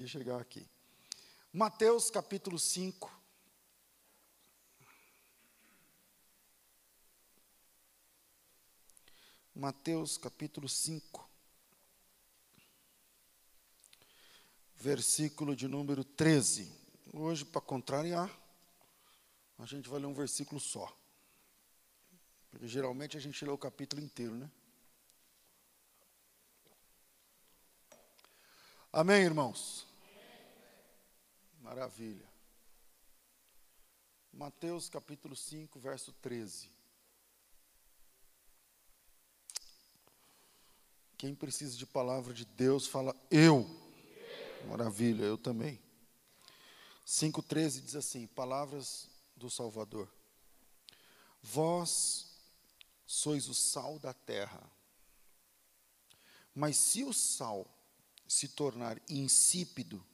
e chegar aqui. Mateus capítulo 5. Mateus capítulo 5. Versículo de número 13. Hoje, para contrariar, a gente vai ler um versículo só. Porque geralmente a gente lê o capítulo inteiro, né? Amém, irmãos? Maravilha. Mateus capítulo 5, verso 13. Quem precisa de palavra de Deus, fala eu. Maravilha, eu também. 5,13 diz assim: Palavras do Salvador. Vós sois o sal da terra. Mas se o sal se tornar insípido,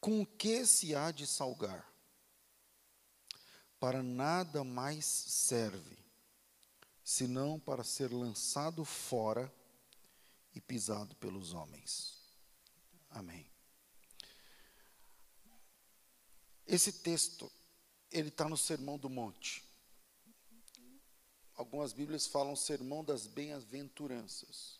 com o que se há de salgar? Para nada mais serve, senão para ser lançado fora e pisado pelos homens. Amém. Esse texto, ele está no Sermão do Monte. Algumas Bíblias falam Sermão das Bem-aventuranças.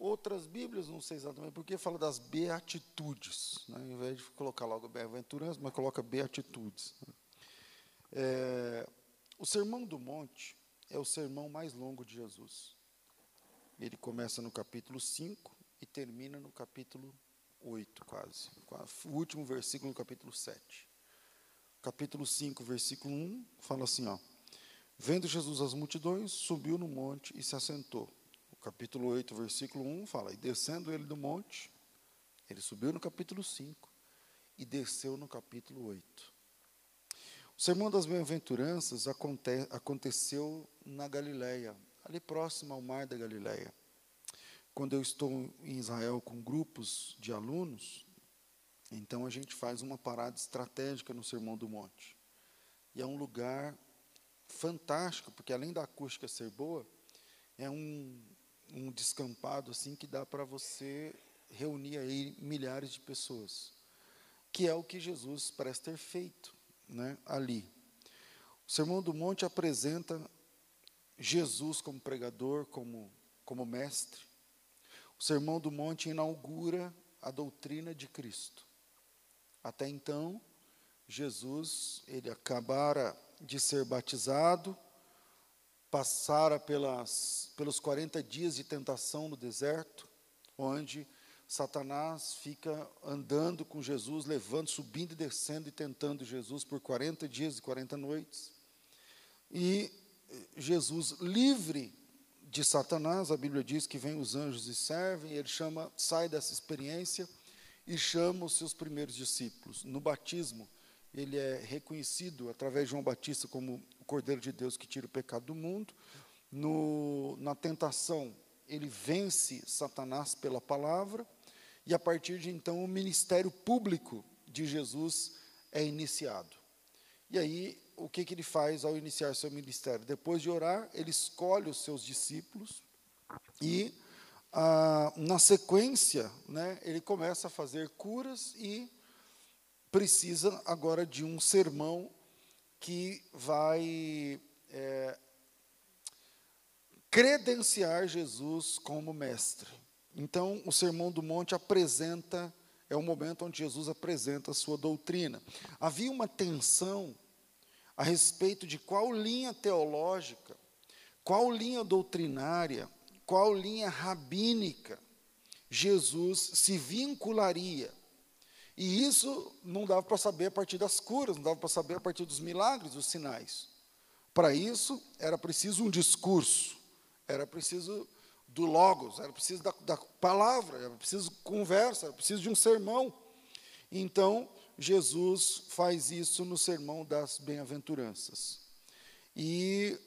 Outras Bíblias, não sei exatamente porque, fala das beatitudes, né? ao invés de colocar logo bem-aventurança, mas coloca beatitudes. É, o Sermão do Monte é o sermão mais longo de Jesus. Ele começa no capítulo 5 e termina no capítulo 8, quase. O último versículo no capítulo 7. Capítulo 5, versículo 1, fala assim: ó, Vendo Jesus as multidões, subiu no monte e se assentou capítulo 8, versículo 1 fala: E descendo ele do monte, ele subiu no capítulo 5 e desceu no capítulo 8. O sermão das bem-aventuranças aconte aconteceu na Galileia, ali próximo ao mar da Galileia. Quando eu estou em Israel com grupos de alunos, então a gente faz uma parada estratégica no Sermão do Monte. E é um lugar fantástico, porque além da acústica ser boa, é um, um descampado assim que dá para você reunir aí milhares de pessoas, que é o que Jesus parece ter feito, né, ali. O Sermão do Monte apresenta Jesus como pregador, como como mestre. O Sermão do Monte inaugura a doutrina de Cristo. Até então, Jesus, ele acabara de ser batizado, passara pelas, pelos 40 dias de tentação no deserto, onde Satanás fica andando com Jesus, levando, subindo e descendo e tentando Jesus por 40 dias e 40 noites. E Jesus, livre de Satanás, a Bíblia diz que vem os anjos e servem, ele chama, sai dessa experiência e chama os seus primeiros discípulos. No batismo, ele é reconhecido através de João Batista como Cordeiro de Deus que tira o pecado do mundo. No, na tentação, ele vence Satanás pela palavra, e a partir de então o ministério público de Jesus é iniciado. E aí, o que, que ele faz ao iniciar seu ministério? Depois de orar, ele escolhe os seus discípulos e, ah, na sequência, né, ele começa a fazer curas e precisa agora de um sermão que vai é, credenciar Jesus como mestre. Então, o Sermão do Monte apresenta, é o momento onde Jesus apresenta a sua doutrina. Havia uma tensão a respeito de qual linha teológica, qual linha doutrinária, qual linha rabínica Jesus se vincularia e isso não dava para saber a partir das curas, não dava para saber a partir dos milagres, dos sinais. Para isso, era preciso um discurso, era preciso do logos, era preciso da, da palavra, era preciso conversa, era preciso de um sermão. Então, Jesus faz isso no sermão das bem-aventuranças. E,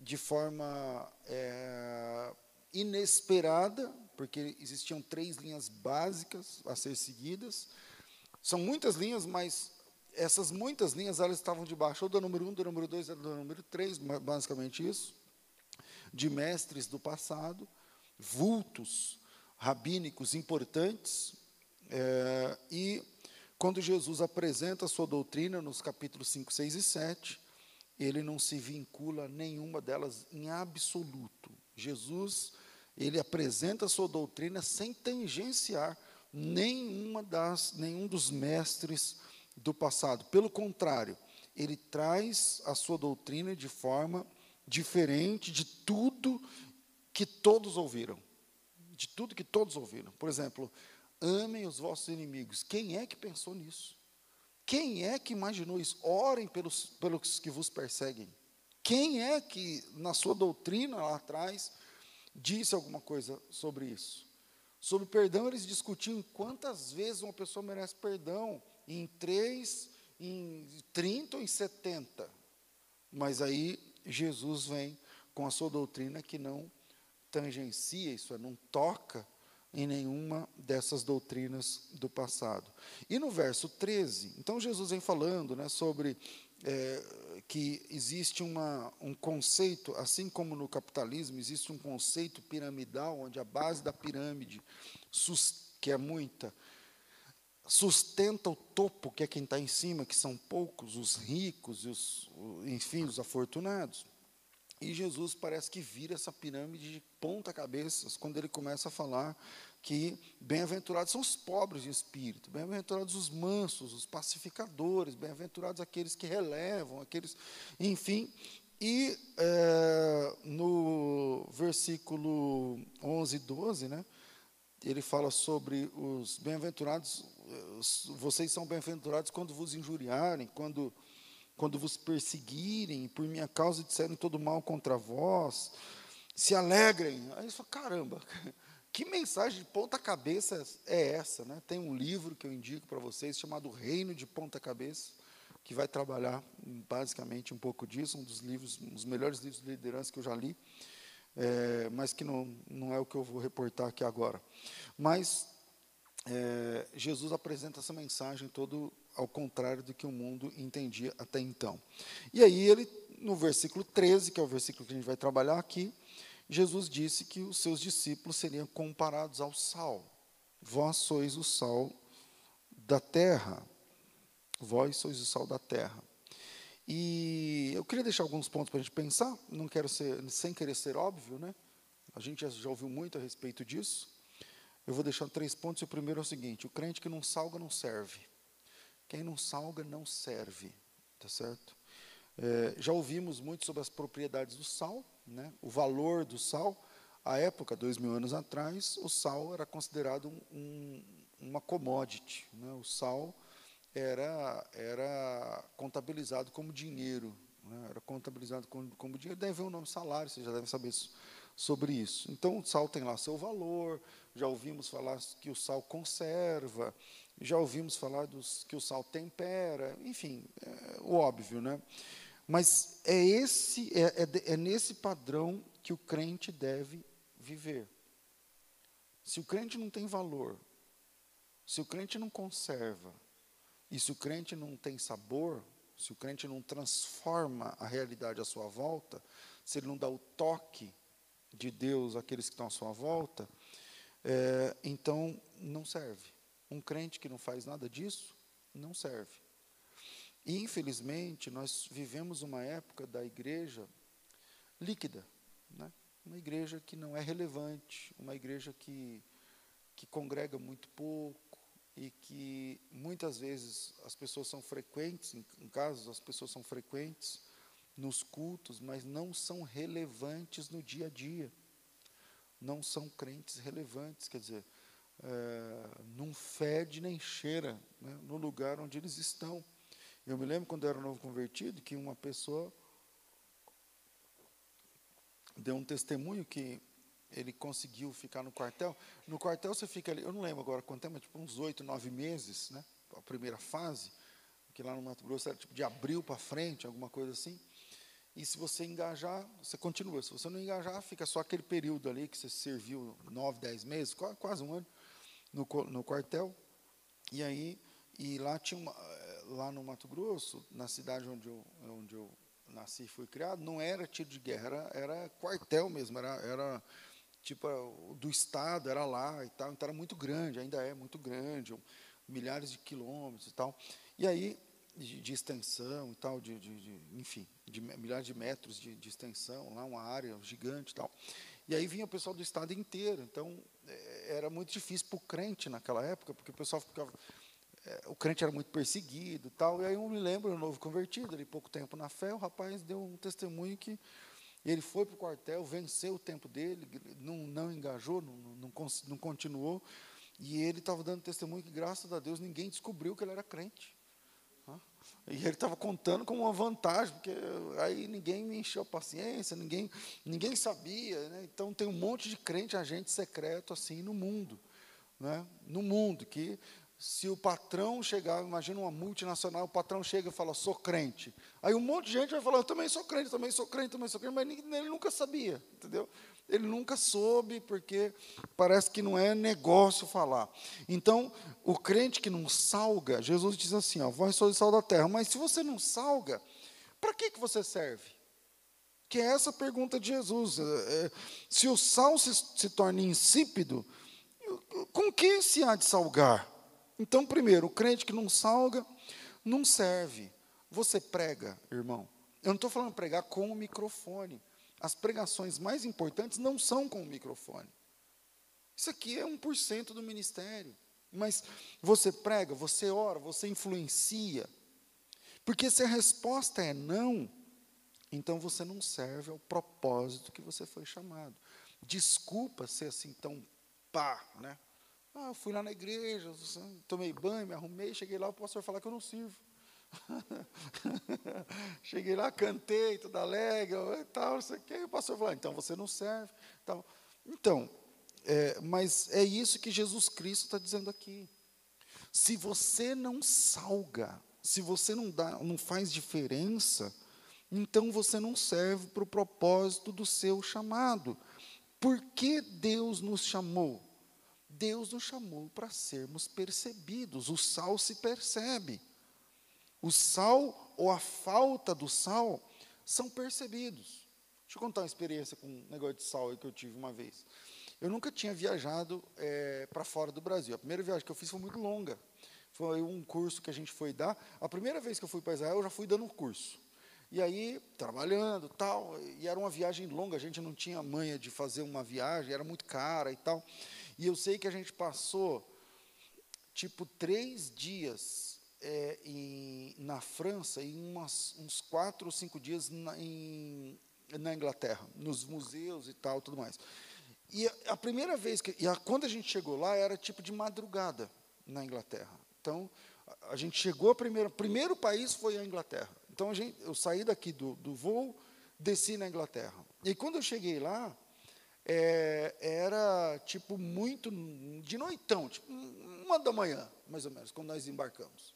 de forma é, inesperada, porque existiam três linhas básicas a ser seguidas. São muitas linhas, mas essas muitas linhas elas estavam debaixo ou do número um, do número dois, do número três, basicamente isso, de mestres do passado, vultos rabínicos importantes, É, e quando Jesus apresenta a sua doutrina nos capítulos 5, 6 e 7, ele não se vincula a nenhuma delas em absoluto. Jesus, ele apresenta a sua doutrina sem tangenciar nenhuma das, nenhum dos mestres do passado. Pelo contrário, ele traz a sua doutrina de forma diferente de tudo que todos ouviram. De tudo que todos ouviram. Por exemplo, amem os vossos inimigos. Quem é que pensou nisso? Quem é que imaginou isso? Orem pelos, pelos que vos perseguem. Quem é que, na sua doutrina lá atrás, disse alguma coisa sobre isso? Sobre perdão, eles discutiam quantas vezes uma pessoa merece perdão. Em três, em 30 ou em 70. Mas aí Jesus vem com a sua doutrina que não tangencia isso, é, não toca em nenhuma dessas doutrinas do passado. E no verso 13, então Jesus vem falando né, sobre é, que existe uma, um conceito, assim como no capitalismo, existe um conceito piramidal, onde a base da pirâmide, que é muita, sustenta o topo, que é quem está em cima, que são poucos, os ricos, e os, enfim, os afortunados. E Jesus parece que vira essa pirâmide de ponta cabeça quando ele começa a falar que bem-aventurados são os pobres de espírito, bem-aventurados os mansos, os pacificadores, bem-aventurados aqueles que relevam, aqueles, enfim. E é, no versículo 11 e 12, né, ele fala sobre os bem-aventurados, vocês são bem-aventurados quando vos injuriarem, quando quando vos perseguirem, por minha causa disserem todo mal contra vós, se alegrem. Aí você fala, caramba, que mensagem de ponta cabeça é essa? Né? Tem um livro que eu indico para vocês, chamado Reino de Ponta Cabeça, que vai trabalhar basicamente um pouco disso, um dos livros, um dos melhores livros de liderança que eu já li, é, mas que não, não é o que eu vou reportar aqui agora. Mas é, Jesus apresenta essa mensagem todo ao contrário do que o mundo entendia até então. E aí ele, no versículo 13, que é o versículo que a gente vai trabalhar aqui, Jesus disse que os seus discípulos seriam comparados ao sal. Vós sois o sal da terra. Vós sois o sal da terra. E eu queria deixar alguns pontos para a gente pensar, não quero ser, sem querer ser óbvio, né? A gente já, ouviu muito a respeito disso. Eu vou deixar três pontos, o primeiro é o seguinte: o crente que não salga não serve. Quem não salga não serve, tá certo? É, já ouvimos muito sobre as propriedades do sal, né? o valor do sal. À época, dois mil anos atrás, o sal era considerado um, uma commodity. Né? O sal era, era contabilizado como dinheiro. Né? Era contabilizado como, como dinheiro. Deve ver o nome salário, vocês já devem saber sobre isso. Então, o sal tem lá seu valor. Já ouvimos falar que o sal conserva. Já ouvimos falar dos, que o sal tempera, enfim, é, o óbvio, né? Mas é, esse, é, é, é nesse padrão que o crente deve viver. Se o crente não tem valor, se o crente não conserva, e se o crente não tem sabor, se o crente não transforma a realidade à sua volta, se ele não dá o toque de Deus àqueles que estão à sua volta, é, então não serve. Um crente que não faz nada disso, não serve. E, infelizmente, nós vivemos uma época da igreja líquida, né? uma igreja que não é relevante, uma igreja que, que congrega muito pouco e que muitas vezes as pessoas são frequentes, em, em casos as pessoas são frequentes nos cultos, mas não são relevantes no dia a dia. Não são crentes relevantes, quer dizer, é, não fede nem cheira né, no lugar onde eles estão. Eu me lembro quando eu era novo convertido que uma pessoa deu um testemunho que ele conseguiu ficar no quartel. No quartel você fica ali, eu não lembro agora quanto tempo, mas tipo uns oito, nove meses, né? A primeira fase, que lá no Mato Grosso era tipo de abril para frente, alguma coisa assim. E se você engajar, você continua. Se você não engajar, fica só aquele período ali que você serviu nove, dez meses, quase um ano no, no quartel. E aí, e lá tinha uma, lá no Mato Grosso, na cidade onde eu, onde eu nasci e fui criado, não era tiro de guerra, era, era quartel mesmo, era, era tipo, do estado era lá e tal, então era muito grande, ainda é muito grande, milhares de quilômetros e tal. E aí, de, de extensão e tal, de, de, de, enfim, de milhares de metros de, extensão, lá uma área gigante e tal. E aí vinha o pessoal do estado inteiro, então é, era muito difícil para o crente naquela época, porque o pessoal ficava é, o crente era muito perseguido tal. E aí eu me lembro, um novo convertido, ali pouco tempo na fé, o rapaz deu um testemunho que ele foi para o quartel, venceu o tempo dele, não, não engajou, não, não, não continuou. E ele estava dando testemunho que, graças a Deus, ninguém descobriu que ele era crente. E ele estava contando como uma vantagem, porque aí ninguém me encheu a paciência, ninguém, ninguém sabia. Né? Então tem um monte de crente, agente secreto assim no mundo. Né? No mundo, que se o patrão chegar, imagina uma multinacional, o patrão chega e fala, sou crente. Aí um monte de gente vai falar, eu também sou crente, também sou crente, também sou crente, mas ele nunca sabia, entendeu? Ele nunca soube, porque parece que não é negócio falar. Então, o crente que não salga, Jesus diz assim, ó, vós sois sal da terra, mas se você não salga, para que, que você serve? Que é essa pergunta de Jesus. É, é se o sal se, se torna insípido, com que se há de salgar? Então, primeiro, o crente que não salga, não serve. Você prega, irmão. Eu não estou falando pregar com o microfone. As pregações mais importantes não são com o microfone. Isso aqui é 1% do ministério. Mas você prega, você ora, você influencia. Porque se a resposta é não, então você não serve ao propósito que você foi chamado. Desculpa ser assim tão pá, né? Ah, fui lá na igreja, tomei banho, me arrumei, cheguei lá, o pastor falar que eu não sirvo. cheguei lá, cantei, tudo alegre, e tal, não sei o quê, o pastor falou, ah, então você não serve. Então, então é, mas é isso que Jesus Cristo está dizendo aqui. Se você não salga, se você não, dá, não faz diferença, então você não serve para o propósito do seu chamado. Por que Deus nos chamou? Deus nos chamou para sermos percebidos. O sal se percebe. O sal ou a falta do sal são percebidos. Deixa eu contar uma experiência com um negócio de sal que eu tive uma vez. Eu nunca tinha viajado é, para fora do Brasil. A primeira viagem que eu fiz foi muito longa. Foi um curso que a gente foi dar. A primeira vez que eu fui para Israel, eu já fui dando um curso. E aí, trabalhando tal, e era uma viagem longa, a gente não tinha manha de fazer uma viagem, era muito cara e tal. E eu sei que a gente passou, tipo, três dias é, em, na França e umas, uns quatro ou cinco dias na, em, na Inglaterra, nos museus e tal, tudo mais. E a, a primeira vez que, e a, quando a gente chegou lá, era tipo de madrugada na Inglaterra. Então, a, a gente chegou a primeira, primeiro país foi a Inglaterra. Então, a gente, eu saí daqui do, do voo, desci na Inglaterra. E quando eu cheguei lá, é, era tipo muito de noitão, tipo uma da manhã, mais ou menos, quando nós embarcamos.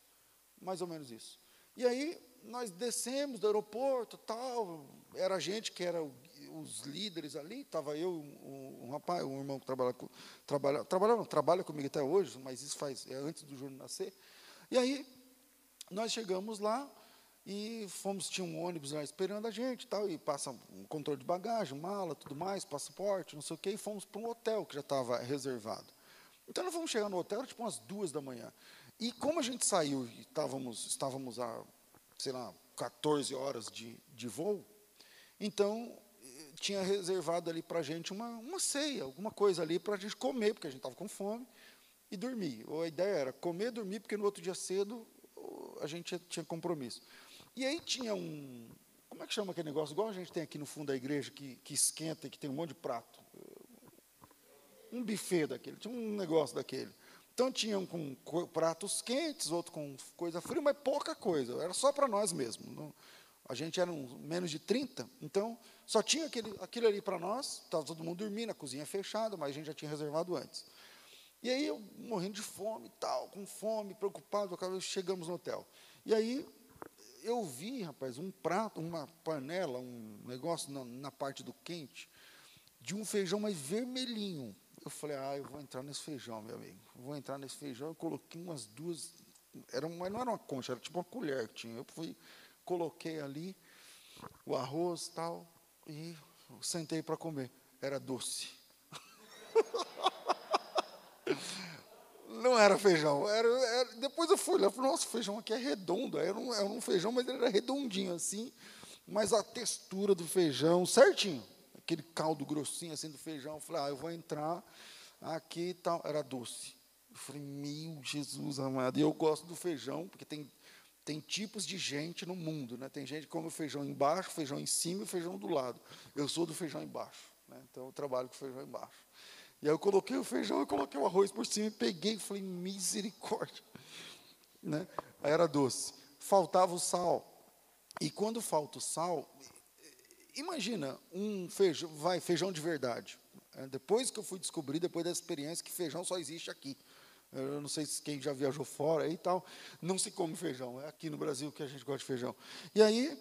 Mais ou menos isso. E aí nós descemos do aeroporto, tal, era gente que era os líderes ali, estava eu, um, um, rapaz, um irmão que trabalha, trabalha, trabalha, não, trabalha comigo até hoje, mas isso faz é antes do Júnior nascer. E aí nós chegamos lá, e fomos, tinha um ônibus lá esperando a gente, tal, e passa um controle de bagagem, mala, tudo mais, passaporte, não sei o quê, e fomos para um hotel que já estava reservado. Então nós fomos chegar no hotel, tipo umas duas da manhã. E como a gente saiu, estávamos, estávamos a, sei lá, 14 horas de, de voo, então tinha reservado ali para a gente uma, uma ceia, alguma coisa ali para a gente comer, porque a gente estava com fome, e dormir. Ou a ideia era comer, dormir, porque no outro dia cedo a gente tinha compromisso. E aí tinha um. Como é que chama aquele negócio? Igual a gente tem aqui no fundo da igreja, que, que esquenta e que tem um monte de prato. Um buffet daquele, tinha um negócio daquele. Então tinha um com pratos quentes, outro com coisa fria, mas pouca coisa, era só para nós mesmos. Não, a gente era um, menos de 30, então só tinha aquele, aquilo ali para nós, estava todo mundo dormindo, a cozinha fechada, mas a gente já tinha reservado antes. E aí eu morrendo de fome e tal, com fome, preocupado, chegamos no hotel. E aí eu vi, rapaz, um prato, uma panela, um negócio na, na, parte do quente, de um feijão mais vermelhinho. Eu falei, ah, eu vou entrar nesse feijão, meu amigo. Vou entrar nesse feijão. Eu coloquei umas duas, era, mas não era uma concha, era tipo uma colher que tinha. Eu fui, coloquei ali o arroz tal, e sentei para comer. Era doce. Não era feijão. Era, era, depois eu fui lá e falei, nossa, o feijão aqui é redondo. Era um, era um feijão, mas ele era redondinho assim. Mas a textura do feijão, certinho. Aquele caldo grossinho assim do feijão. Eu falei, ah, eu vou entrar aqui e tal. Era doce. Eu falei, meu Jesus amado. E eu gosto do feijão, porque tem, tem tipos de gente no mundo. Né? Tem gente que come feijão embaixo, feijão em cima e feijão do lado. Eu sou do feijão embaixo. Né? Então eu trabalho com feijão embaixo. E aí eu coloquei o feijão e coloquei o arroz por cima e peguei e falei, misericórdia. Né? Aí era doce. Faltava o sal. E quando falta o sal, imagina um feijão, vai, feijão de verdade. É, depois que eu fui descobrir, depois da experiência, que feijão só existe aqui. Eu não sei se quem já viajou fora e tal, não se come feijão. É aqui no Brasil que a gente gosta de feijão. E aí,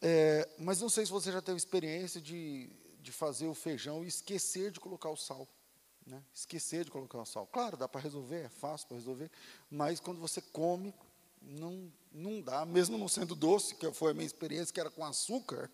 é, mas não sei se você já teve experiência de, de fazer o feijão e esquecer de colocar o sal. Né? Esquecer de colocar o sal. Claro, dá para resolver, é fácil para resolver, mas quando você come, não, não dá, mesmo não sendo doce, que foi a minha experiência, que era com açúcar,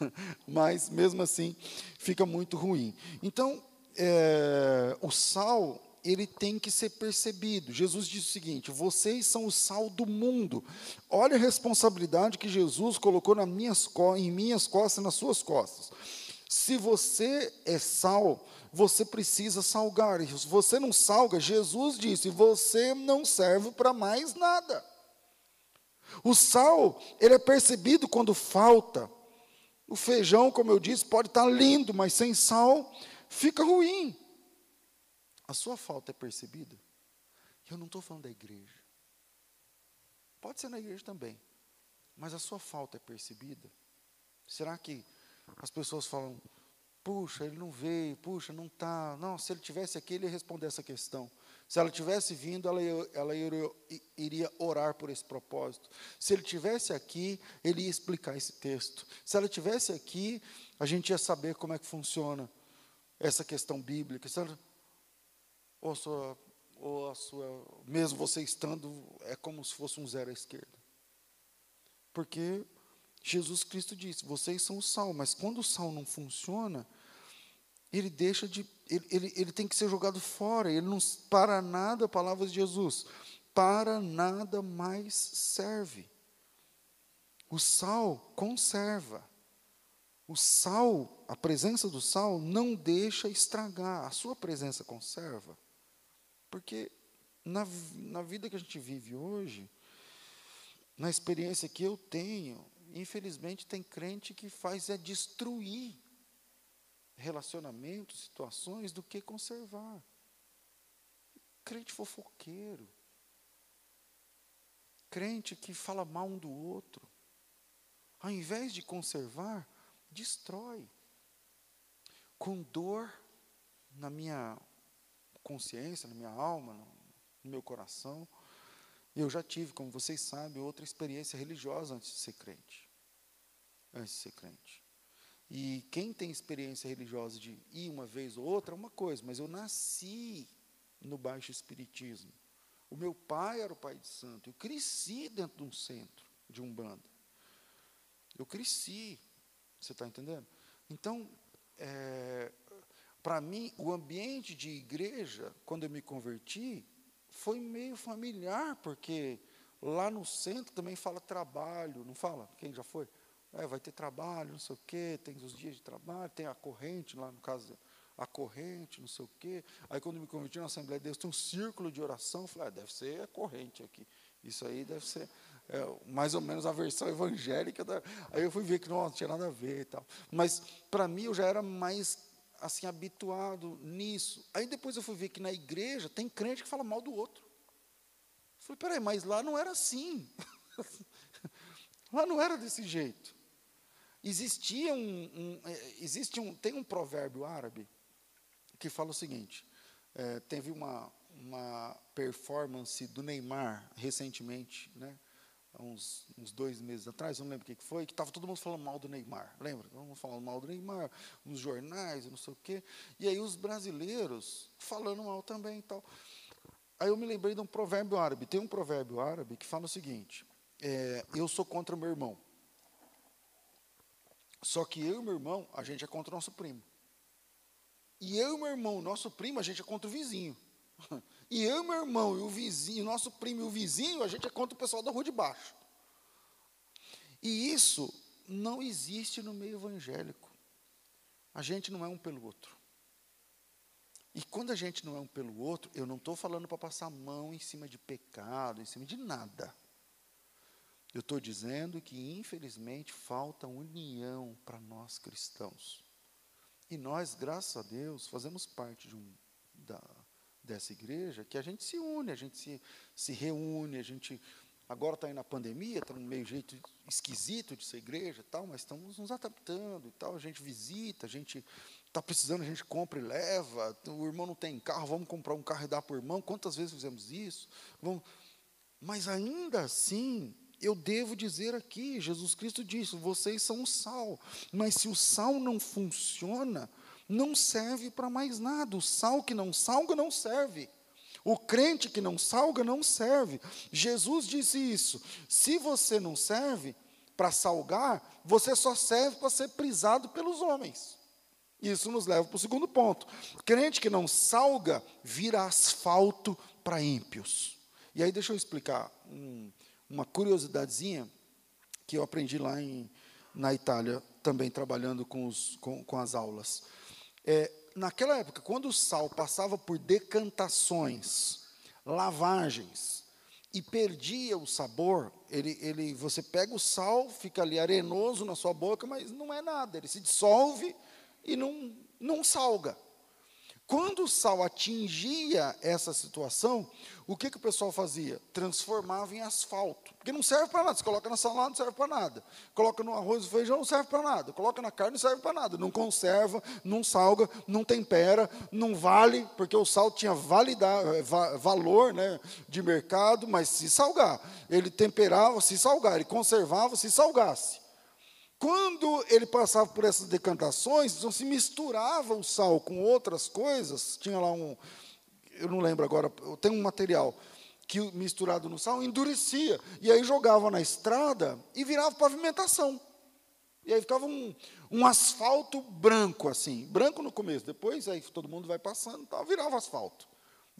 mas mesmo assim fica muito ruim. Então, é, o sal, ele tem que ser percebido. Jesus disse o seguinte: vocês são o sal do mundo. Olha a responsabilidade que Jesus colocou nas minhas, em minhas costas e nas suas costas. Se você é sal, você precisa salgar. Se você não salga, Jesus disse, você não serve para mais nada. O sal, ele é percebido quando falta. O feijão, como eu disse, pode estar lindo, mas sem sal fica ruim. A sua falta é percebida? Eu não estou falando da igreja. Pode ser na igreja também. Mas a sua falta é percebida? Será que as pessoas falam, Puxa, ele não veio, puxa, não está. Não, se ele tivesse aqui, ele ia responder essa questão. Se ela tivesse vindo, ela, ela iria, orar por esse propósito. Se ele tivesse aqui, ele ia explicar esse texto. Se ela tivesse aqui, a gente ia saber como é que funciona essa questão bíblica. Ela, ou, a sua, ou a sua, mesmo você estando, é como se fosse um zero à esquerda. Porque Jesus Cristo disse: vocês são o sal, mas quando o sal não funciona, ele deixa de. Ele, ele, ele tem que ser jogado fora. Ele não para nada, palavras de Jesus, para nada mais serve. O sal conserva. O sal, a presença do sal não deixa estragar. A sua presença conserva. Porque na, na vida que a gente vive hoje, na experiência que eu tenho, infelizmente, tem crente que faz é destruir relacionamentos, situações, do que conservar. Crente fofoqueiro. Crente que fala mal um do outro. Ao invés de conservar, destrói. Com dor na minha consciência, na minha alma, no meu coração, eu já tive, como vocês sabem, outra experiência religiosa antes de ser crente. Antes de ser crente. E quem tem experiência religiosa de ir uma vez ou outra é uma coisa, mas eu nasci no baixo espiritismo. O meu pai era o pai de santo. Eu cresci dentro de um centro de umbanda. Eu cresci. Você está entendendo? Então, é, para mim, o ambiente de igreja, quando eu me converti, foi meio familiar, porque lá no centro também fala trabalho, não fala? Quem já foi? É, vai ter trabalho, não sei o quê, tem os dias de trabalho, tem a corrente, lá no caso, a corrente, não sei o quê. Aí, quando me converti na Assembleia de Deus, tem um círculo de oração. Eu falei, ah, deve ser a corrente aqui. Isso aí deve ser é, mais ou menos a versão evangélica. Da... Aí eu fui ver que não, não tinha nada a ver e tal. Mas, para mim, eu já era mais assim habituado nisso. Aí depois eu fui ver que na igreja tem crente que fala mal do outro. Eu falei, peraí, mas lá não era assim. lá não era desse jeito. Existia um, um, é, existe um, tem um provérbio árabe que fala o seguinte: é, teve uma, uma performance do Neymar recentemente, né? Uns, uns dois meses atrás, não lembro o que foi, que estava todo mundo falando mal do Neymar, lembra? Todo mundo falando mal do Neymar, nos jornais, não sei o quê. E aí os brasileiros falando mal também e tal. Aí eu me lembrei de um provérbio árabe. Tem um provérbio árabe que fala o seguinte: é, eu sou contra meu irmão. Só que eu e meu irmão, a gente é contra o nosso primo. E eu e meu irmão, nosso primo, a gente é contra o vizinho. E eu meu irmão e o vizinho, nosso primo e o vizinho, a gente é contra o pessoal da rua de baixo. E isso não existe no meio evangélico. A gente não é um pelo outro. E quando a gente não é um pelo outro, eu não estou falando para passar a mão em cima de pecado, em cima de nada. Eu estou dizendo que, infelizmente, falta união para nós cristãos. E nós, graças a Deus, fazemos parte de um, da, dessa igreja que a gente se une, a gente se, se reúne, a gente. Agora está aí na pandemia, está no meio jeito esquisito de ser igreja tal, mas estamos nos adaptando e tal. A gente visita, a gente está precisando, a gente compra e leva. O irmão não tem carro, vamos comprar um carro e dar para o irmão. Quantas vezes fizemos isso? Vamos... Mas ainda assim, eu devo dizer aqui, Jesus Cristo disse: vocês são o sal, mas se o sal não funciona, não serve para mais nada. O sal que não salga não serve. O crente que não salga não serve. Jesus disse isso. Se você não serve para salgar, você só serve para ser prisado pelos homens. Isso nos leva para o segundo ponto. Crente que não salga vira asfalto para ímpios. E aí deixa eu explicar um, uma curiosidadezinha que eu aprendi lá em, na Itália, também trabalhando com, os, com, com as aulas. É, naquela época, quando o sal passava por decantações, lavagens, e perdia o sabor, ele, ele, você pega o sal, fica ali arenoso na sua boca, mas não é nada, ele se dissolve e não, não salga. Quando o sal atingia essa situação, o que, que o pessoal fazia? Transformava em asfalto. Porque não serve para nada. Você coloca na salada, não serve para nada. Coloca no arroz e feijão, não serve para nada. Coloca na carne, não serve para nada. Não conserva, não salga, não tempera, não vale, porque o sal tinha eh, valor né, de mercado, mas se salgar. Ele temperava, se salgar. Ele conservava, se salgasse. Quando ele passava por essas decantações, então se misturava o sal com outras coisas, tinha lá um, eu não lembro agora, tem um material que misturado no sal endurecia, e aí jogava na estrada e virava pavimentação. E aí ficava um, um asfalto branco assim, branco no começo, depois aí todo mundo vai passando, tal, virava asfalto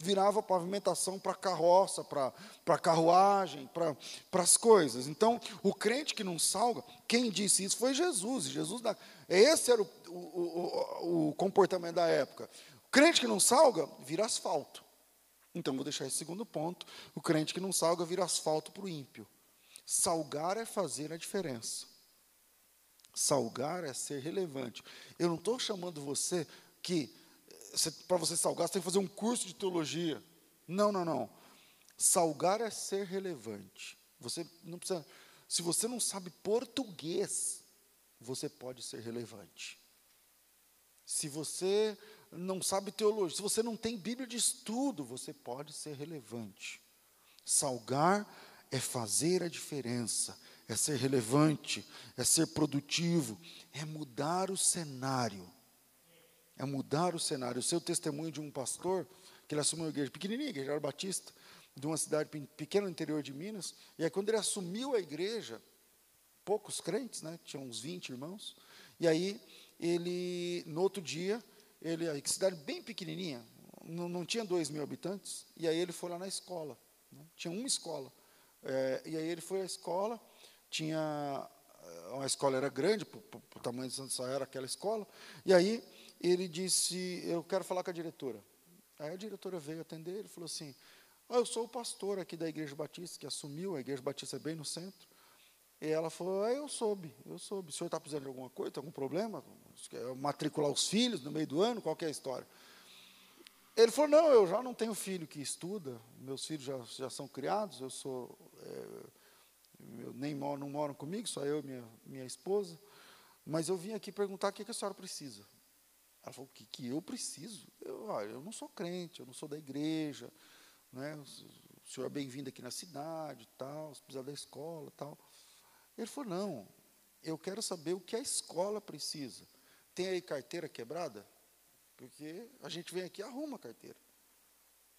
virava pavimentação para carroça, para carruagem, para as coisas. Então, o crente que não salga, quem disse isso foi Jesus. Jesus esse era o, o, o, o comportamento da época. O crente que não salga, vira asfalto. Então, vou deixar esse segundo ponto. O crente que não salga, vira asfalto para o ímpio. Salgar é fazer a diferença. Salgar é ser relevante. Eu não estou chamando você que para você salgar, você tem que fazer um curso de teologia. Não, não, não. Salgar é ser relevante. Você não precisa. Se você não sabe português, você pode ser relevante. Se você não sabe teologia, se você não tem Bíblia de estudo, você pode ser relevante. Salgar é fazer a diferença, é ser relevante, é ser produtivo, é mudar o cenário é mudar o cenário. O seu testemunho de um pastor, que ele assumiu uma igreja pequenininha, igreja batista, de uma cidade pequena no interior de Minas, e aí quando ele assumiu a igreja, poucos crentes, né, tinha uns 20 irmãos, e aí ele, no outro dia, ele, a cidade bem pequenininha, não, não tinha dois mil habitantes, e aí ele foi lá na escola, né, tinha uma escola, é, e aí ele foi à escola, tinha, a escola era grande, o tamanho de Santo Sá era aquela escola, e aí ele disse: Eu quero falar com a diretora. Aí a diretora veio atender, ele falou assim: oh, Eu sou o pastor aqui da Igreja Batista, que assumiu, a Igreja Batista é bem no centro. E ela falou: ah, Eu soube, eu soube. O senhor está precisando de alguma coisa, algum problema? Quer matricular os filhos no meio do ano? Qual é a história? Ele falou: Não, eu já não tenho filho que estuda, meus filhos já, já são criados, eu sou. É, eu nem moro, não moram comigo, só eu e minha, minha esposa. Mas eu vim aqui perguntar o que, que a senhora precisa. Ela falou, o que, que eu preciso? Eu, olha, eu não sou crente, eu não sou da igreja, né? o senhor é bem-vindo aqui na cidade, tal, se precisar da escola, tal. Ele falou, não, eu quero saber o que a escola precisa. Tem aí carteira quebrada? Porque a gente vem aqui e arruma a carteira.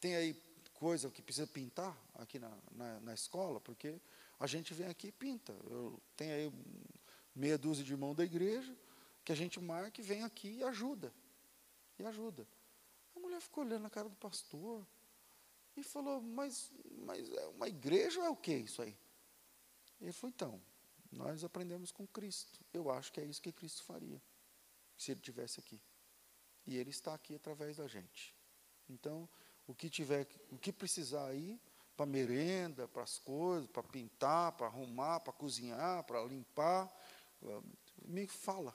Tem aí coisa que precisa pintar aqui na, na, na escola? Porque a gente vem aqui e pinta. Eu tenho aí meia dúzia de irmão da igreja, que a gente marca e vem aqui e ajuda. e ajuda. A mulher ficou olhando a cara do pastor e falou: Mas, mas é uma igreja ou é o que isso aí? Ele falou: Então, nós aprendemos com Cristo. Eu acho que é isso que Cristo faria, se ele tivesse aqui. E ele está aqui através da gente. Então, o que tiver, o que precisar aí, para merenda, para as coisas, para pintar, para arrumar, para cozinhar, para limpar, me fala.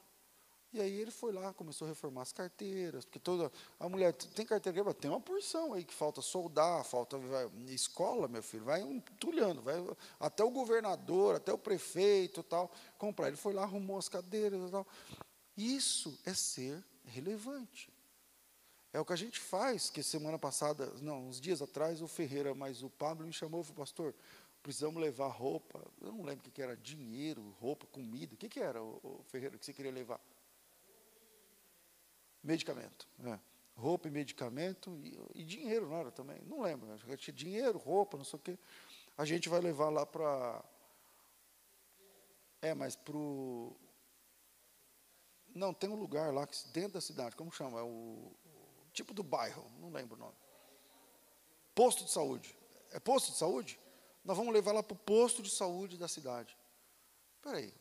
E aí ele foi lá, começou a reformar as carteiras, porque toda a mulher tem carteira, tem uma porção aí que falta soldar, falta vai, escola, meu filho, vai entulhando, vai até o governador, até o prefeito, tal, comprar. Ele foi lá, arrumou as cadeiras, tal. Isso é ser relevante. É o que a gente faz, que semana passada, não, uns dias atrás, o Ferreira, mas o Pablo me chamou e falou, pastor, precisamos levar roupa, eu não lembro o que era, dinheiro, roupa, comida, o que, era, o Ferreira, que você queria levar? Medicamento. É. Roupa e medicamento e, e, dinheiro, não era também? Não lembro. Que tinha dinheiro, roupa, não sei o quê. A gente vai levar lá para. É, mas para o. Não, tem um lugar lá dentro da cidade, como chama? É o tipo do bairro, não lembro o nome. Posto de saúde. É posto de saúde? Nós vamos levar lá para o posto de saúde da cidade. Espera aí,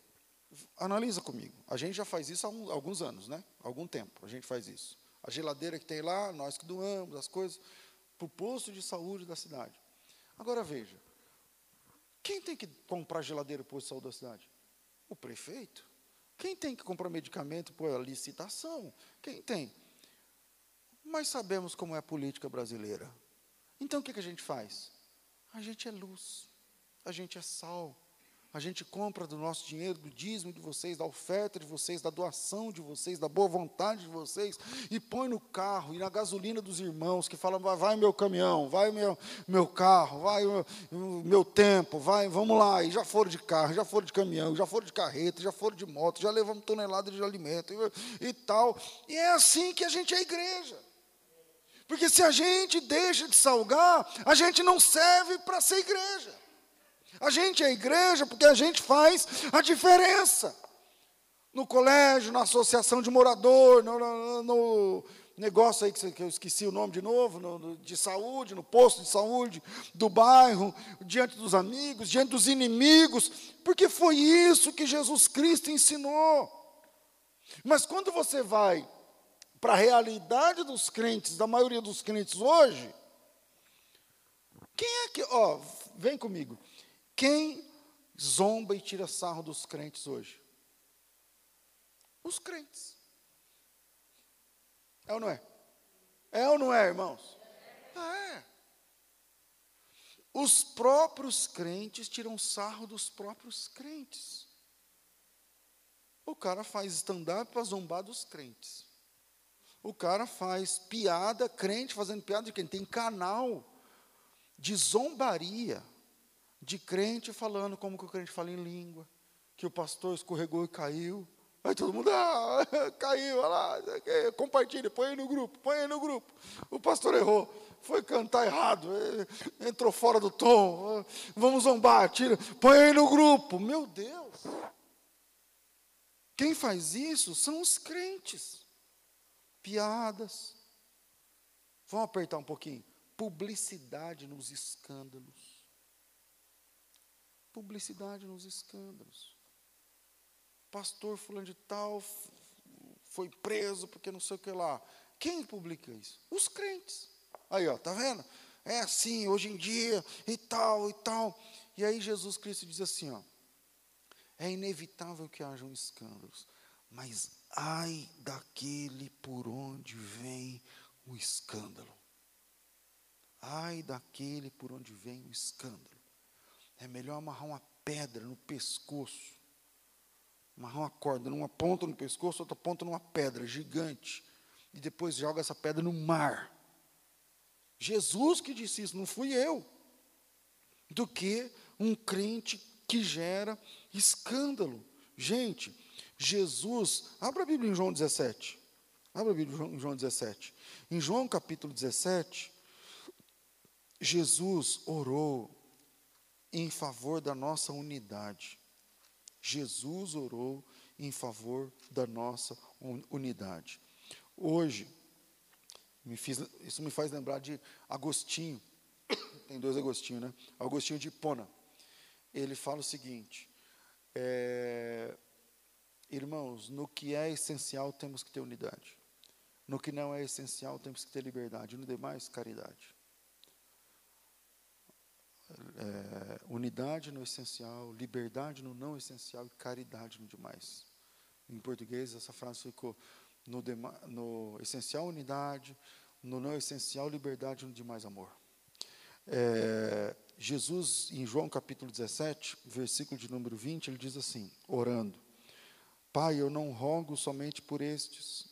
Analisa comigo. A gente já faz isso há alguns anos, né? Algum tempo a gente faz isso. A geladeira que tem lá, nós que doamos, as coisas, para o posto de saúde da cidade. Agora veja, quem tem que comprar geladeira para o posto de saúde da cidade? O prefeito. Quem tem que comprar medicamento por licitação? Quem tem? Mas sabemos como é a política brasileira. Então o que, que a gente faz? A gente é luz, a gente é sal, a gente compra do nosso dinheiro, do dízimo de vocês, da oferta de vocês, da doação de vocês, da boa vontade de vocês, e põe no carro e na gasolina dos irmãos que falam: vai meu caminhão, vai meu, meu carro, vai o meu tempo, vai, vamos lá. E já foram de carro, já foram de caminhão, já foram de carreta, já foram de moto, já levamos toneladas de alimento e, e tal. E é assim que a gente é igreja. Porque se a gente deixa de salgar, a gente não serve para ser igreja. A gente é igreja porque a gente faz a diferença. No colégio, na associação de morador, no, no, no negócio aí que, eu esqueci o nome de novo, no, de saúde, no posto de saúde do bairro, diante dos amigos, diante dos inimigos, porque foi isso que Jesus Cristo ensinou. Mas quando você vai para a realidade dos crentes, da maioria dos crentes hoje, quem é que, ó, vem comigo. Quem zomba e tira sarro dos crentes hoje? Os crentes. É ou não é? É ou não é, irmãos? É. Os próprios crentes tiram sarro dos próprios crentes. O cara faz stand-up para zombar dos crentes. O cara faz piada, crente fazendo piada de quem? Tem canal de zombaria de crente falando como que o crente fala em língua, que o pastor escorregou e caiu. Aí todo mundo, ah, caiu, olha lá, compartilha, põe aí no grupo, põe aí no grupo. O pastor errou, foi cantar errado, eh, entrou fora do tom, vamos zombar, tira, põe aí no grupo. Meu Deus! Quem faz isso são os crentes. Piadas. Vamos apertar um pouquinho. Publicidade nos escândalos publicidade nos escândalos. Pastor fulano de tal foi preso porque não sei o que lá. Quem publica isso? Os crentes. Aí, ó, tá vendo? É assim hoje em dia e tal e tal. E aí Jesus Cristo diz assim, ó: É inevitável que hajam escândalos, mas ai daquele por onde vem o escândalo. Ai daquele por onde vem o escândalo. É melhor amarrar uma pedra no pescoço. Amarrar uma corda numa ponta no pescoço, outra ponta numa pedra gigante. E depois joga essa pedra no mar. Jesus que disse isso, não fui eu. Do que um crente que gera escândalo. Gente, Jesus, abra a Bíblia em João 17. Abra a Bíblia em João 17. Em João capítulo 17, Jesus orou em favor da nossa unidade. Jesus orou em favor da nossa unidade. Hoje, Me fiz, isso me faz lembrar de Agostinho. Tem dois Agostinho, né? Agostinho de Hipona. Ele fala o seguinte: é, irmãos, no que é essencial temos que ter unidade. No que não é essencial temos que ter liberdade. No demais, caridade. É, unidade no essencial, liberdade no não essencial e caridade no demais. Em português, essa frase ficou no, no essencial, unidade, no não essencial, liberdade no demais, amor. É, Jesus, em João capítulo 17, versículo de número 20, ele diz assim, orando: Pai, eu não rogo somente por estes,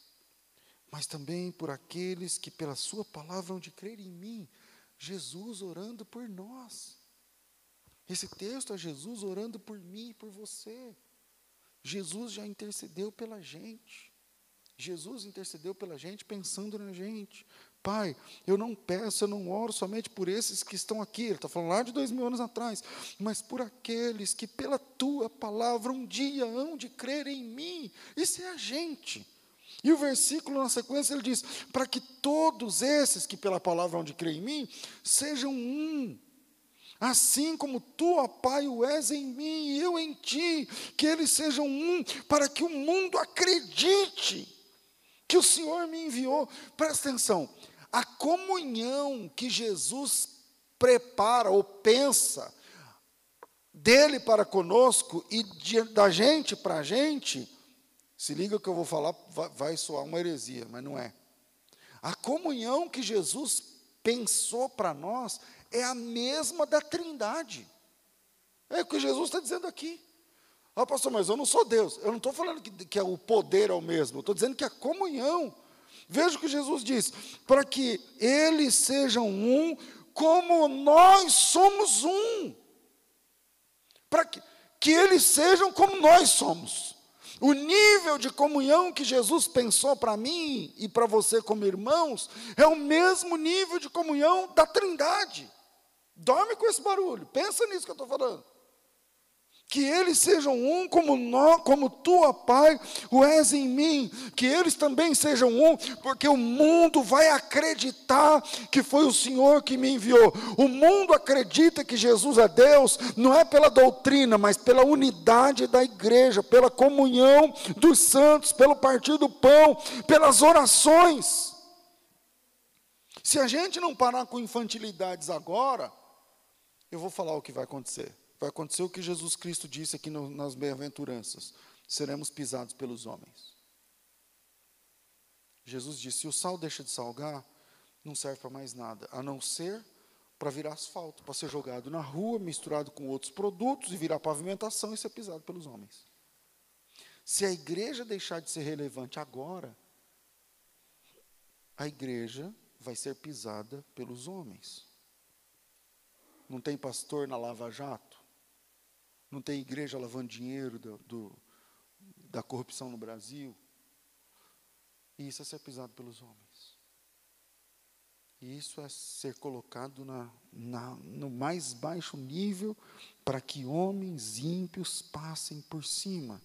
mas também por aqueles que pela Sua palavra hão de crer em mim. Jesus orando por nós. Esse texto é Jesus orando por mim e por você. Jesus já intercedeu pela gente. Jesus intercedeu pela gente pensando na gente. Pai, eu não peço, eu não oro somente por esses que estão aqui, ele está falando lá de dois mil anos atrás, mas por aqueles que pela tua palavra um dia hão de crer em mim. Isso é a gente. E o versículo na sequência ele diz: para que todos esses que pela palavra hão de crer em mim sejam um. Assim como tu, ó Pai, o és em mim e eu em ti, que eles sejam um, para que o mundo acredite que o Senhor me enviou. Presta atenção, a comunhão que Jesus prepara ou pensa dele para conosco e de, da gente para a gente, se liga que eu vou falar, vai, soar uma heresia, mas não é. A comunhão que Jesus pensou para nós é a mesma da Trindade. É o que Jesus está dizendo aqui. Ah, pastor, mas eu não sou Deus. Eu não estou falando que, que é o poder é o mesmo. Eu estou dizendo que a comunhão. Veja o que Jesus diz: para que eles sejam um, como nós somos um. Para que, que eles sejam como nós somos. O nível de comunhão que Jesus pensou para mim e para você como irmãos é o mesmo nível de comunhão da Trindade. Dorme com esse barulho, pensa nisso que eu estou falando que eles sejam um como nós, como tu, ó Pai, o és em mim, que eles também sejam um, porque o mundo vai acreditar que foi o Senhor que me enviou. O mundo acredita que Jesus é Deus, não é pela doutrina, mas pela unidade da igreja, pela comunhão dos santos, pelo partir do pão, pelas orações. Se a gente não parar com infantilidades agora, eu vou falar o que vai acontecer vai acontecer o que Jesus Cristo disse aqui no, nas bem-aventuranças: seremos pisados pelos homens. Jesus disse: se o sal deixa de salgar, não serve para mais nada, a não ser para virar asfalto, para ser jogado na rua, misturado com outros produtos e virar pavimentação e ser pisado pelos homens. Se a igreja deixar de ser relevante agora, a igreja vai ser pisada pelos homens. Não tem pastor na Lava Jato? Não tem igreja lavando dinheiro do, do, da corrupção no Brasil. E isso é ser pisado pelos homens. E isso é ser colocado na, na, no mais baixo nível para que homens ímpios passem por cima.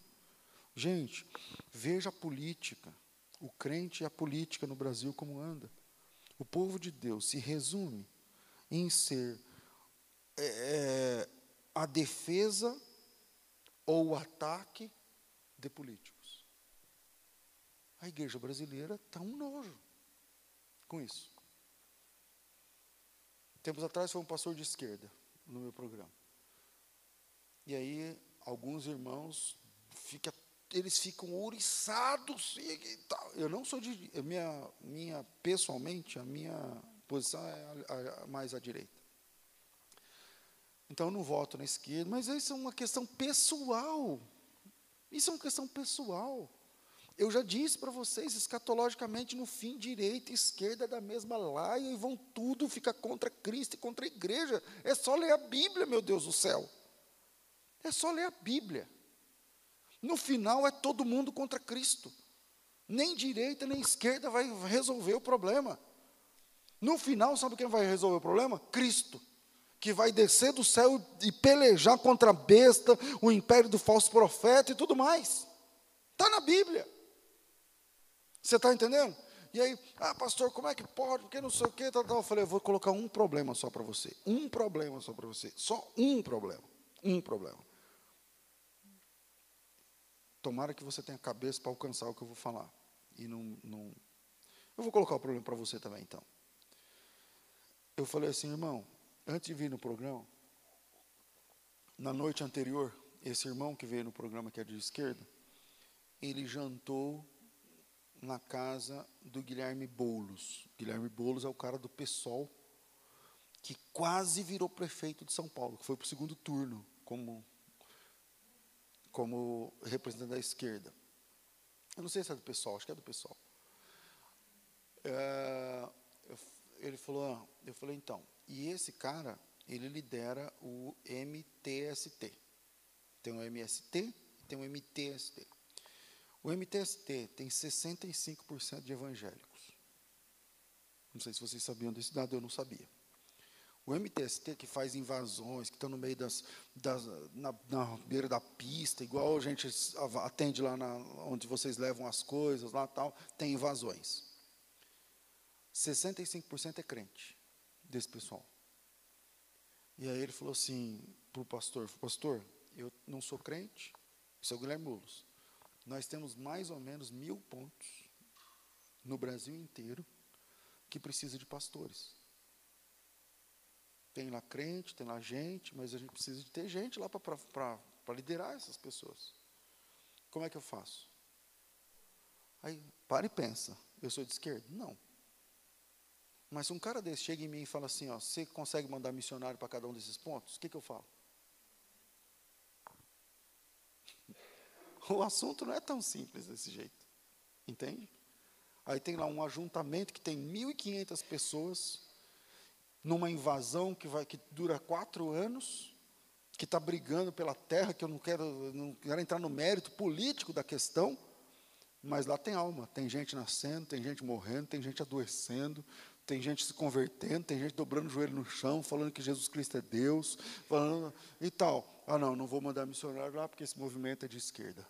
Gente, veja a política, o crente e a política no Brasil como anda. O povo de Deus se resume em ser é, é a defesa ou o ataque de políticos. A igreja brasileira está um nojo com isso. Tempos atrás foi um pastor de esquerda no meu programa. E aí alguns irmãos fica, eles ficam ouriçados e, tal. Eu não sou de minha minha pessoalmente a minha posição é a, a, mais à direita. Então eu não voto na esquerda, mas isso é uma questão pessoal. Isso é uma questão pessoal. Eu já disse para vocês, escatologicamente, no fim, direita e esquerda é da mesma laia e vão tudo ficar contra Cristo e contra a igreja. É só ler a Bíblia, meu Deus do céu. É só ler a Bíblia. No final é todo mundo contra Cristo. Nem direita nem esquerda vai resolver o problema. No final, sabe quem vai resolver o problema? Cristo que vai descer do céu e pelejar contra a besta, o império do falso profeta e tudo mais. Está na Bíblia. Você está entendendo? E aí, ah, pastor, como é que pode? Porque não sei o quê, tal. Eu falei, eu vou colocar um problema só para você. Um problema só para você. Só um problema. Um problema. Tomara que você tenha cabeça para alcançar o que eu vou falar. E não, não... Eu vou colocar o problema para você também, então. Eu falei assim, irmão, antes de vir no programa, na noite anterior, esse irmão que veio no programa que é de esquerda, ele jantou na casa do Guilherme Boulos. Guilherme Boulos é o cara do PSOL, que quase virou prefeito de São Paulo, que foi para o segundo turno como, como representante da esquerda. Eu não sei se é do PSOL, acho que é do PSOL. É, ele falou, ah, eu falei, então, e esse cara, ele lidera o MTST. Tem o MST e tem o MTST. O MTST tem 65% de evangélicos. Não sei se vocês sabiam desse dado, eu não sabia. O MTST, que faz invasões, que estão no meio das. das na, na, beira da pista, igual a gente atende lá na, onde vocês levam as coisas, lá tal, tem invasões. 65% é crente desse pessoal. E aí ele falou assim para o pastor: Pastor, eu não sou crente, isso é o Guilherme Mulos. Nós temos mais ou menos mil pontos no Brasil inteiro que precisa de pastores. Tem lá crente, tem lá gente, mas a gente precisa de ter gente lá para liderar essas pessoas. Como é que eu faço? Aí, para e pensa. Eu sou de esquerda? Não. Mas um cara desse chega em mim e fala assim, ó, você consegue mandar missionário para cada um desses pontos? O que, que eu falo? O assunto não é tão simples desse jeito. Entende? Aí tem lá um ajuntamento que tem 1.500 pessoas, numa invasão que, vai, que dura quatro anos, que está brigando pela terra, que eu não quero, não quero entrar no mérito político da questão, mas lá tem alma, tem gente nascendo, tem gente morrendo, tem gente adoecendo, tem gente se convertendo, tem gente dobrando o joelho no chão, falando que Jesus Cristo é Deus, falando e tal. Ah, não, não vou mandar missionário lá porque esse movimento é de esquerda.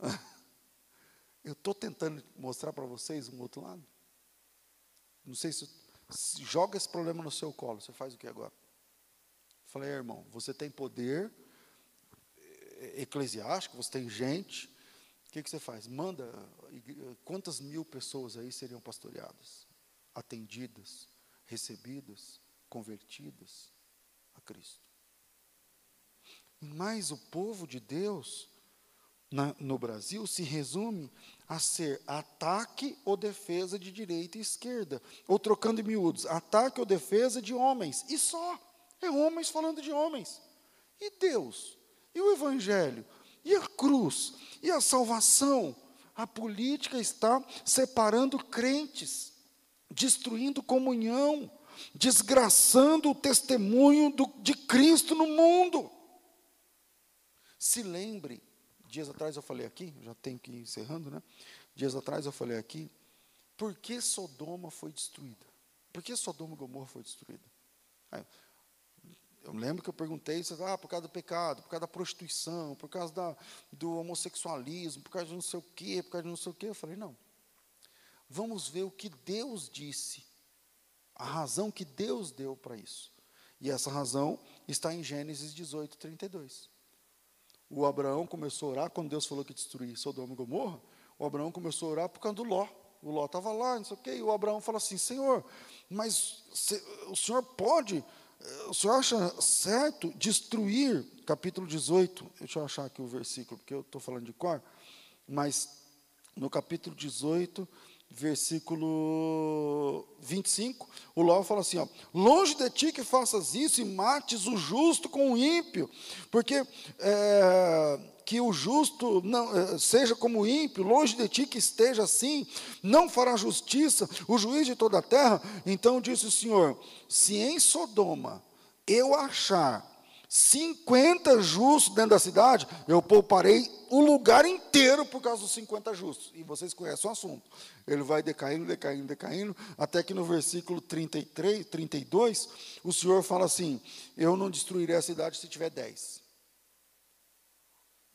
Eu estou tentando mostrar para vocês um outro lado. Não sei se, se, joga esse problema no seu colo. Você faz o que agora? Falei, irmão, você tem poder eh, eclesiástico, você tem gente. O que, que você faz? Manda quantas mil pessoas aí seriam pastoreadas, atendidas, recebidas, convertidas a Cristo. Mas o povo de Deus na, no Brasil se resume a ser ataque ou defesa de direita e esquerda. Ou trocando em miúdos, ataque ou defesa de homens. E só. É homens falando de homens. E Deus? E o Evangelho? E a cruz? E a salvação? A política está separando crentes, destruindo comunhão, desgraçando o testemunho do, de Cristo no mundo. Se lembre Dias atrás eu falei aqui, já tenho que ir encerrando, né? Dias atrás eu falei aqui, por que Sodoma foi destruída? Por que Sodoma e Gomorra foi destruída? Eu lembro que eu perguntei, ah, por causa do pecado, por causa da prostituição, por causa da, do homossexualismo, por causa de não sei o quê, por causa de não sei o quê. Eu falei, não. Vamos ver o que Deus disse, a razão que Deus deu para isso. E essa razão está em Gênesis 18, 32 o Abraão começou a orar, quando Deus falou que destruir Sodoma e Gomorra, o Abraão começou a orar por causa do Ló. O Ló estava lá, não sei o quê, e o Abraão falou assim: Senhor, mas se, o senhor pode, eh, o senhor acha certo destruir, capítulo 18, deixa eu achar aqui o versículo, porque eu estou falando de cor, mas no capítulo 18, versículo 25, o Ló fala assim: ó, longe de ti que faças isso e mates o justo com o ímpio, porque é, que o justo não é, seja como o ímpio, longe de ti que esteja assim, não fará justiça, o juiz de toda a terra. Então disse o Senhor: se em Sodoma eu achar 50 justos dentro da cidade, eu pouparei o lugar inteiro por causa dos 50 justos. E vocês conhecem o assunto. Ele vai decaindo, decaindo, decaindo, até que no versículo 33, 32, o Senhor fala assim: Eu não destruirei a cidade se tiver 10.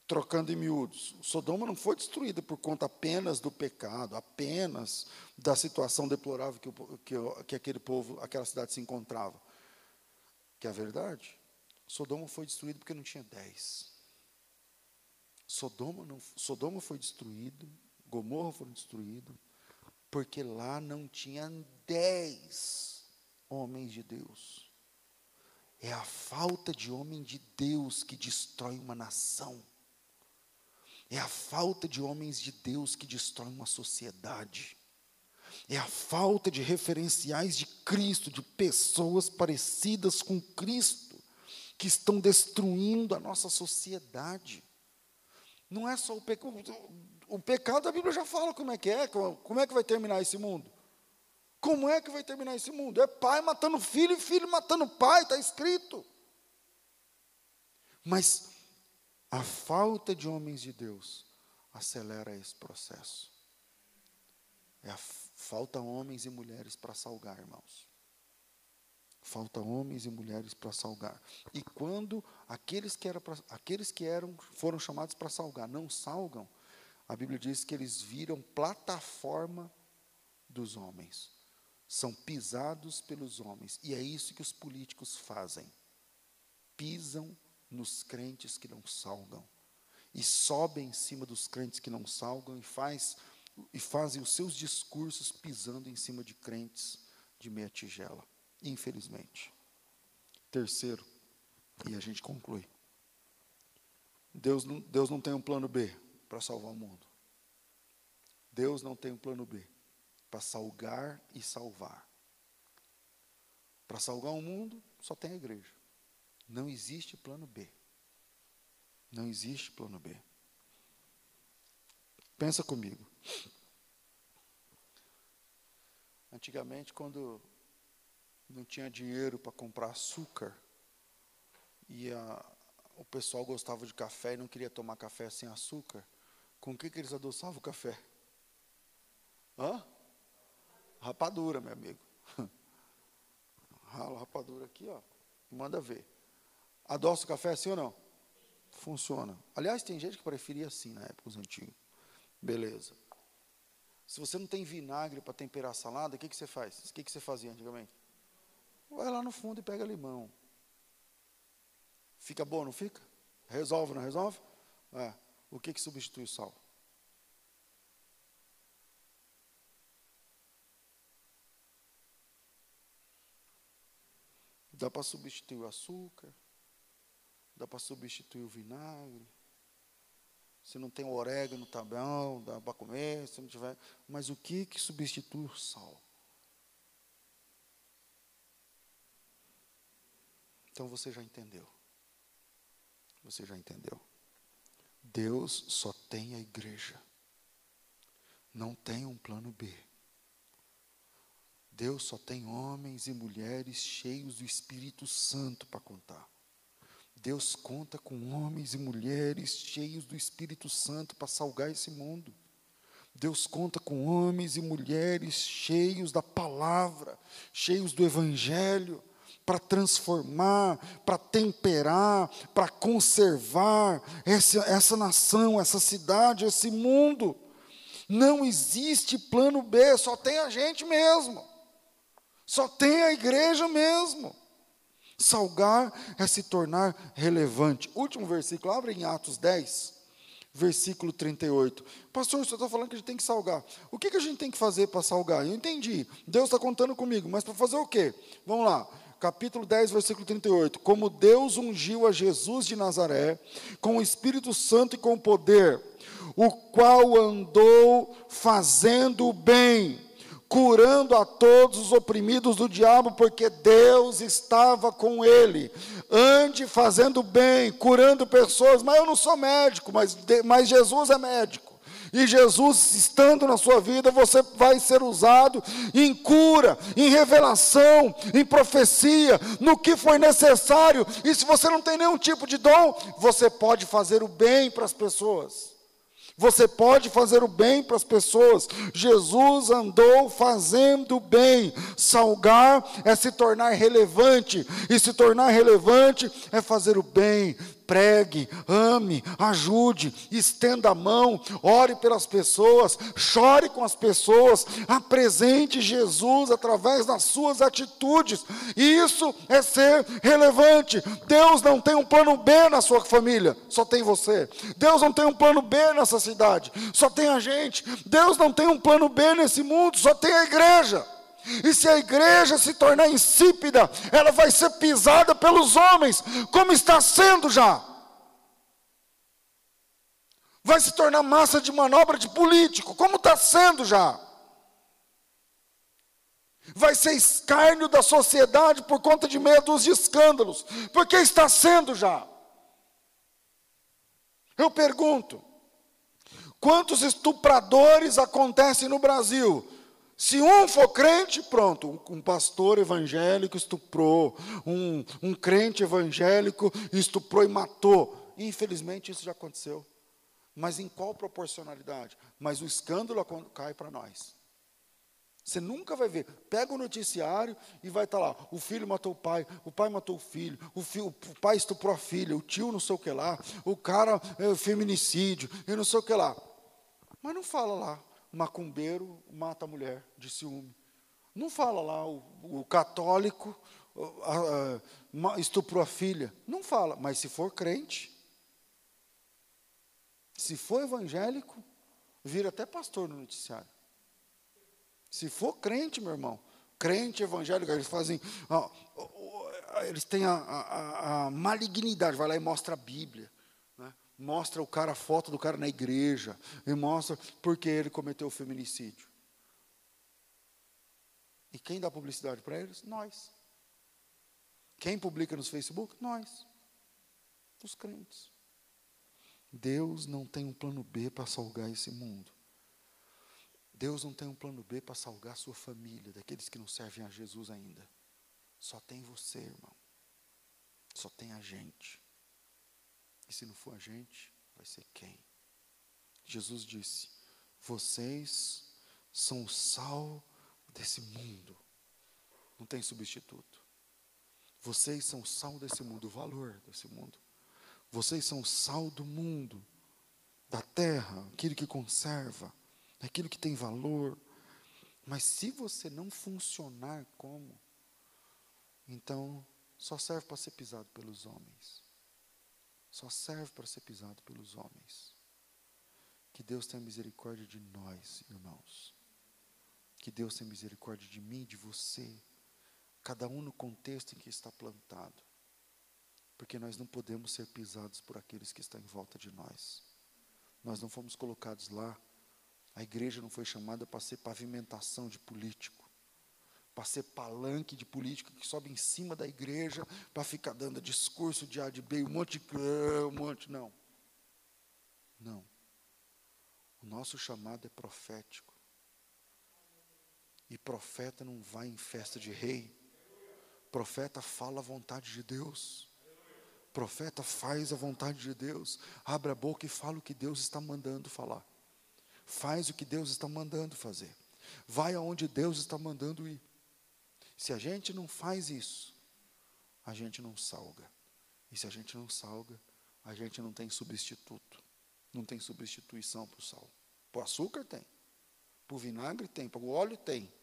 trocando em miúdos, Sodoma não foi destruída por conta apenas do pecado, apenas da situação deplorável que, que, que aquele povo, aquela cidade se encontrava. Que é a verdade, Sodoma foi destruída porque não tinha dez. Sodoma, não, Sodoma foi destruído, Gomorra foi destruído, porque lá não tinha dez homens de Deus. É a falta de homem de Deus que destrói uma nação. É a falta de homens de Deus que destrói uma sociedade. É a falta de referenciais de Cristo, de pessoas parecidas com Cristo, que estão destruindo a nossa sociedade. Não é só o pecado. O pecado, a Bíblia já fala como é que é, como é que vai terminar esse mundo. Como é que vai terminar esse mundo? É pai matando filho e filho matando pai, está escrito. Mas a falta de homens de Deus acelera esse processo. É a, falta homens e mulheres para salgar, irmãos. Falta homens e mulheres para salgar. E quando aqueles que, eram pra, aqueles que eram, foram chamados para salgar não salgam, a Bíblia diz que eles viram plataforma dos homens. São pisados pelos homens. E é isso que os políticos fazem. Pisam nos crentes que não salgam. E sobem em cima dos crentes que não salgam e, faz, e fazem os seus discursos pisando em cima de crentes de meia tigela infelizmente. Terceiro, e a gente conclui. Deus não, Deus não tem um plano B para salvar o mundo. Deus não tem um plano B para salgar e salvar. Para salvar o mundo, só tem a igreja. Não existe plano B. Não existe plano B. Pensa comigo. Antigamente, quando não tinha dinheiro para comprar açúcar. E a, o pessoal gostava de café e não queria tomar café sem açúcar. Com o que, que eles adoçavam o café? Hã? Rapadura, meu amigo. Rala rapadura aqui, ó. Manda ver. Adoça o café assim ou não? Funciona. Aliás, tem gente que preferia assim na época, os antigos. Beleza. Se você não tem vinagre para temperar a salada, o que, que você faz? O que, que você fazia antigamente? Vai lá no fundo e pega limão. Fica bom, não fica? Resolve, não resolve? É. O que, que substitui o sal? Dá para substituir o açúcar, dá para substituir o vinagre. Se não tem orégano, tá bom, dá para comer, se não tiver. Mas o que que substitui o sal? Então você já entendeu. Você já entendeu. Deus só tem a igreja. Não tem um plano B. Deus só tem homens e mulheres cheios do Espírito Santo para contar. Deus conta com homens e mulheres cheios do Espírito Santo para salgar esse mundo. Deus conta com homens e mulheres cheios da palavra, cheios do Evangelho, para transformar, para temperar, para conservar essa, essa nação, essa cidade, esse mundo. Não existe plano B, só tem a gente mesmo. Só tem a igreja mesmo. Salgar é se tornar relevante. Último versículo, abre em Atos 10, versículo 38. Pastor, você está falando que a gente tem que salgar. O que, que a gente tem que fazer para salgar? Eu entendi. Deus está contando comigo, mas para fazer o quê? Vamos lá capítulo 10, versículo 38. Como Deus ungiu a Jesus de Nazaré com o Espírito Santo e com poder, o qual andou fazendo o bem, curando a todos os oprimidos do diabo, porque Deus estava com ele. Ande fazendo bem, curando pessoas, mas eu não sou médico, mas, mas Jesus é médico. E Jesus, estando na sua vida, você vai ser usado em cura, em revelação, em profecia, no que for necessário. E se você não tem nenhum tipo de dom, você pode fazer o bem para as pessoas. Você pode fazer o bem para as pessoas. Jesus andou fazendo bem. Salgar é se tornar relevante. E se tornar relevante é fazer o bem pregue, ame, ajude, estenda a mão, ore pelas pessoas, chore com as pessoas, apresente Jesus através das suas atitudes. Isso é ser relevante. Deus não tem um plano B na sua família, só tem você. Deus não tem um plano B nessa cidade, só tem a gente. Deus não tem um plano B nesse mundo, só tem a igreja. E se a igreja se tornar insípida, ela vai ser pisada pelos homens, como está sendo já. Vai se tornar massa de manobra de político, como está sendo já. Vai ser escárnio da sociedade por conta de meia dúzia de escândalos, porque está sendo já. Eu pergunto: quantos estupradores acontecem no Brasil? Se um for crente, pronto, um pastor evangélico estuprou, um, um crente evangélico estuprou e matou. Infelizmente isso já aconteceu. Mas em qual proporcionalidade? Mas o escândalo cai para nós. Você nunca vai ver. Pega o noticiário e vai estar tá lá. O filho matou o pai, o pai matou o filho, o, o pai estuprou a filha, o tio não sei o que lá, o cara é feminicídio, e não sei o que lá. Mas não fala lá macumbeiro mata a mulher de ciúme. Não fala lá o, o católico a, a, estuprou a filha. Não fala, mas se for crente, se for evangélico, vira até pastor no noticiário. Se for crente, meu irmão, crente evangélico, eles fazem. Ó, eles têm a, a, a, malignidade, vai lá e mostra a Bíblia mostra o cara, a foto do cara na igreja, e mostra porque ele cometeu o feminicídio. E quem dá publicidade para eles? Nós. Quem publica nos Facebook? Nós. Os crentes. Deus não tem um plano B para salgar esse mundo. Deus não tem um plano B para salgar sua família, daqueles que não servem a Jesus ainda. Só tem você, irmão. Só tem a gente. E se não for a gente, vai ser quem? Jesus disse: Vocês são o sal desse mundo. Não tem substituto. Vocês são o sal desse mundo, o valor desse mundo. Vocês são o sal do mundo, da terra, aquilo que conserva, aquilo que tem valor. Mas se você não funcionar como, então só serve para ser pisado pelos homens só serve para ser pisado pelos homens. Que Deus tenha misericórdia de nós, irmãos. Que Deus tenha misericórdia de mim, de você, cada um no contexto em que está plantado. Porque nós não podemos ser pisados por aqueles que estão em volta de nós. Nós não fomos colocados lá. A igreja não foi chamada para ser pavimentação de político para ser palanque de político que sobe em cima da igreja para ficar dando discurso de A de B, um monte de um monte. Não. Não. O nosso chamado é profético. E profeta não vai em festa de rei. Profeta fala a vontade de Deus. Profeta faz a vontade de Deus. Abre a boca e fala o que Deus está mandando falar. Faz o que Deus está mandando fazer. Vai aonde Deus está mandando ir. Se a gente não faz isso, a gente não salga. E se a gente não salga, a gente não tem substituto. Não tem substituição para o sal. Para o açúcar tem. Para o vinagre tem. Para o óleo tem.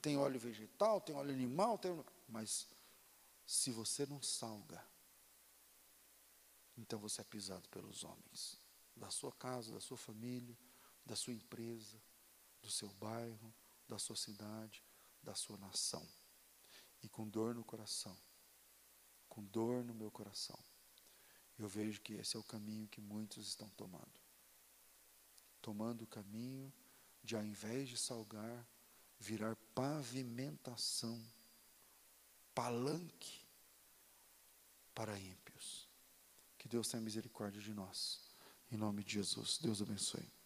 Tem óleo vegetal, tem óleo animal, tem... mas se você não salga, então você é pisado pelos homens. Da sua casa, da sua família, da sua empresa, do seu bairro, da sua cidade, da sua nação e com dor no coração, com dor no meu coração, eu vejo que esse é o caminho que muitos estão tomando. Tomando o caminho de, ao invés de salgar, virar pavimentação, palanque para ímpios. Que Deus tenha misericórdia de nós. Em nome de Jesus. Deus abençoe.